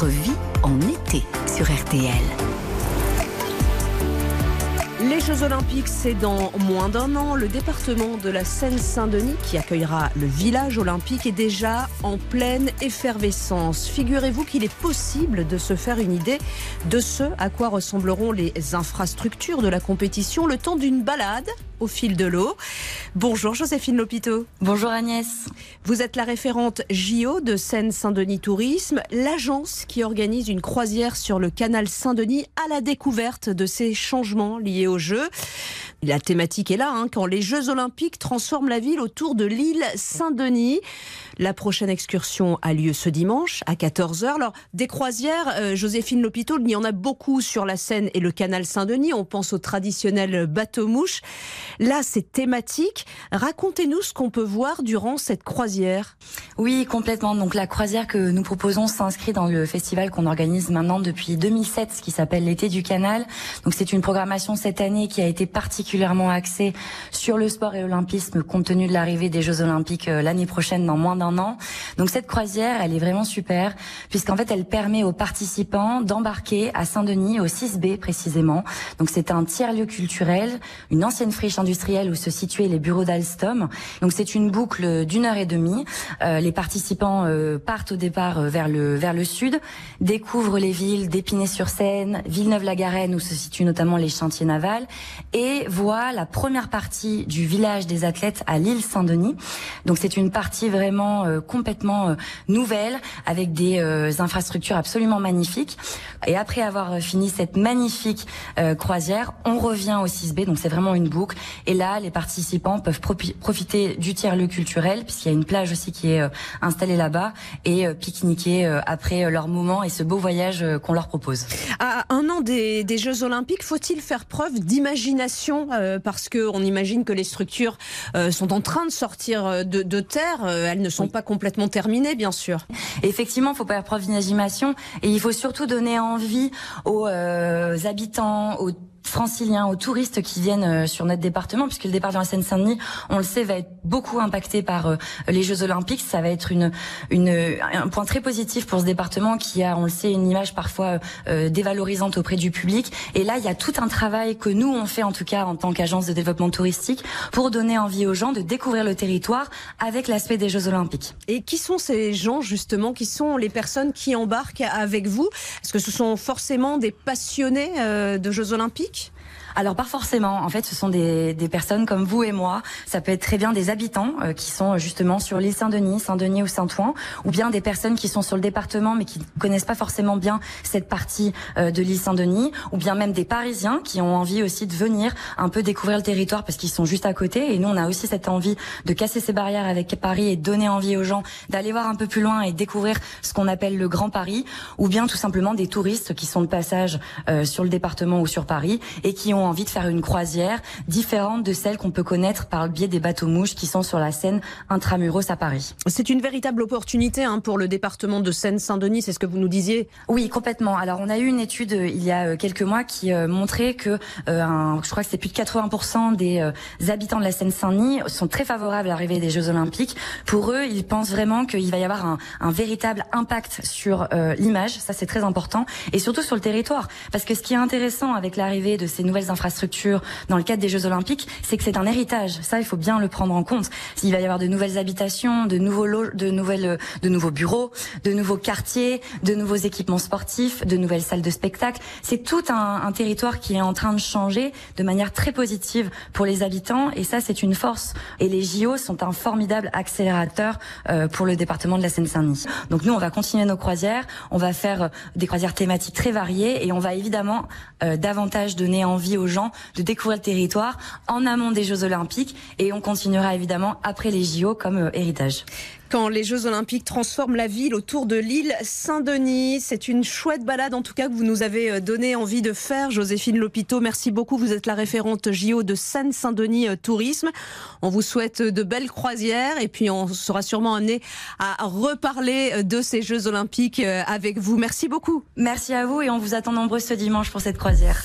votre vie en été sur RTL. Les Jeux Olympiques, c'est dans moins d'un an. Le département de la Seine-Saint-Denis, qui accueillera le village olympique, est déjà en pleine effervescence. Figurez-vous qu'il est possible de se faire une idée de ce à quoi ressembleront les infrastructures de la compétition le temps d'une balade au fil de l'eau. Bonjour Joséphine Lopito. Bonjour Agnès. Vous êtes la référente JO de Seine-Saint-Denis Tourisme, l'agence qui organise une croisière sur le canal Saint-Denis à la découverte de ces changements liés Jeux. La thématique est là, hein, quand les Jeux Olympiques transforment la ville autour de l'île Saint-Denis. La prochaine excursion a lieu ce dimanche à 14h. Alors, des croisières, euh, Joséphine Lopito, il y en a beaucoup sur la Seine et le canal Saint-Denis. On pense au traditionnel bateau-mouche. Là, c'est thématique. Racontez-nous ce qu'on peut voir durant cette croisière. Oui, complètement. Donc, la croisière que nous proposons s'inscrit dans le festival qu'on organise maintenant depuis 2007, ce qui s'appelle l'été du canal. Donc, c'est une programmation cette année qui a été particulièrement axée sur le sport et l'olympisme compte tenu de l'arrivée des Jeux Olympiques euh, l'année prochaine dans moins d'un donc cette croisière, elle est vraiment super puisqu'en fait, elle permet aux participants d'embarquer à Saint-Denis au 6B précisément. Donc c'est un tiers-lieu culturel, une ancienne friche industrielle où se situaient les bureaux d'Alstom. Donc c'est une boucle d'une heure et demie. Euh, les participants euh, partent au départ euh, vers le vers le sud, découvrent les villes d'Épinay-sur-Seine, Villeneuve-la-Garenne où se situent notamment les chantiers navals et voient la première partie du village des athlètes à l'île Saint-Denis. Donc c'est une partie vraiment euh, complètement euh, nouvelle, avec des euh, infrastructures absolument magnifiques. Et après avoir fini cette magnifique croisière, on revient au 6B, donc c'est vraiment une boucle. Et là, les participants peuvent profiter du tiers-lieu culturel, puisqu'il y a une plage aussi qui est installée là-bas, et pique-niquer après leur moment et ce beau voyage qu'on leur propose. À un an des, Jeux Olympiques, faut-il faire preuve d'imagination Parce qu'on imagine que les structures sont en train de sortir de, de terre, elles ne sont pas complètement terminées, bien sûr. Effectivement, il faut pas faire preuve d'imagination et il faut surtout donner envie aux euh, habitants, aux franciliens, aux touristes qui viennent euh, sur notre département, puisque le département de Seine-Saint-Denis, on le sait, va être beaucoup impacté par euh, les Jeux Olympiques. Ça va être un point très positif pour ce département qui a, on le sait, une image parfois euh, dévalorisante auprès du public. Et là, il y a tout un travail que nous, on fait en tout cas en tant qu'agence de développement touristique pour donner envie aux gens de découvrir le territoire avec l'aspect des Jeux Olympiques. Et qui sont ces gens, justement, qui sont les personnes qui embarquent avec vous? Est-ce que ce sont forcément des passionnés de Jeux Olympiques? week. Alors pas forcément. En fait, ce sont des, des, personnes comme vous et moi. Ça peut être très bien des habitants euh, qui sont justement sur l'île Saint-Denis, Saint-Denis ou Saint-Ouen, ou bien des personnes qui sont sur le département mais qui connaissent pas forcément bien cette partie euh, de l'île Saint-Denis, ou bien même des Parisiens qui ont envie aussi de venir un peu découvrir le territoire parce qu'ils sont juste à côté. Et nous, on a aussi cette envie de casser ces barrières avec Paris et donner envie aux gens d'aller voir un peu plus loin et découvrir ce qu'on appelle le Grand Paris, ou bien tout simplement des touristes qui sont de passage euh, sur le département ou sur Paris et qui ont envie de faire une croisière différente de celle qu'on peut connaître par le biais des bateaux mouches qui sont sur la Seine intramuros à Paris. C'est une véritable opportunité hein, pour le département de Seine-Saint-Denis, c'est ce que vous nous disiez Oui, complètement. Alors on a eu une étude euh, il y a euh, quelques mois qui euh, montrait que je crois que c'est plus de 80% des habitants de la Seine-Saint-Denis sont très favorables à l'arrivée des Jeux Olympiques. Pour eux, ils pensent vraiment qu'il va y avoir un, un véritable impact sur l'image, ça c'est très important, et surtout sur le territoire. Parce que ce qui est intéressant avec l'arrivée de ces nouvelles infrastructures dans le cadre des Jeux Olympiques, c'est que c'est un héritage. Ça, il faut bien le prendre en compte. Il va y avoir de nouvelles habitations, de nouveaux de nouvelles, de nouveaux bureaux, de nouveaux quartiers, de nouveaux équipements sportifs, de nouvelles salles de spectacle. C'est tout un, un territoire qui est en train de changer de manière très positive pour les habitants, et ça, c'est une force. Et les JO sont un formidable accélérateur euh, pour le département de la Seine-Saint-Denis. Donc nous, on va continuer nos croisières, on va faire euh, des croisières thématiques très variées, et on va évidemment euh, davantage donner envie aux gens de découvrir le territoire en amont des Jeux Olympiques et on continuera évidemment après les JO comme euh, héritage quand les Jeux Olympiques transforment la ville autour de l'île Saint-Denis. C'est une chouette balade en tout cas que vous nous avez euh, donné envie de faire, Joséphine Lopito. Merci beaucoup. Vous êtes la référente JO de Seine-Saint-Denis euh, Tourisme. On vous souhaite de belles croisières et puis on sera sûrement amené à reparler de ces Jeux Olympiques avec vous. Merci beaucoup. Merci à vous et on vous attend nombreux ce dimanche pour cette croisière.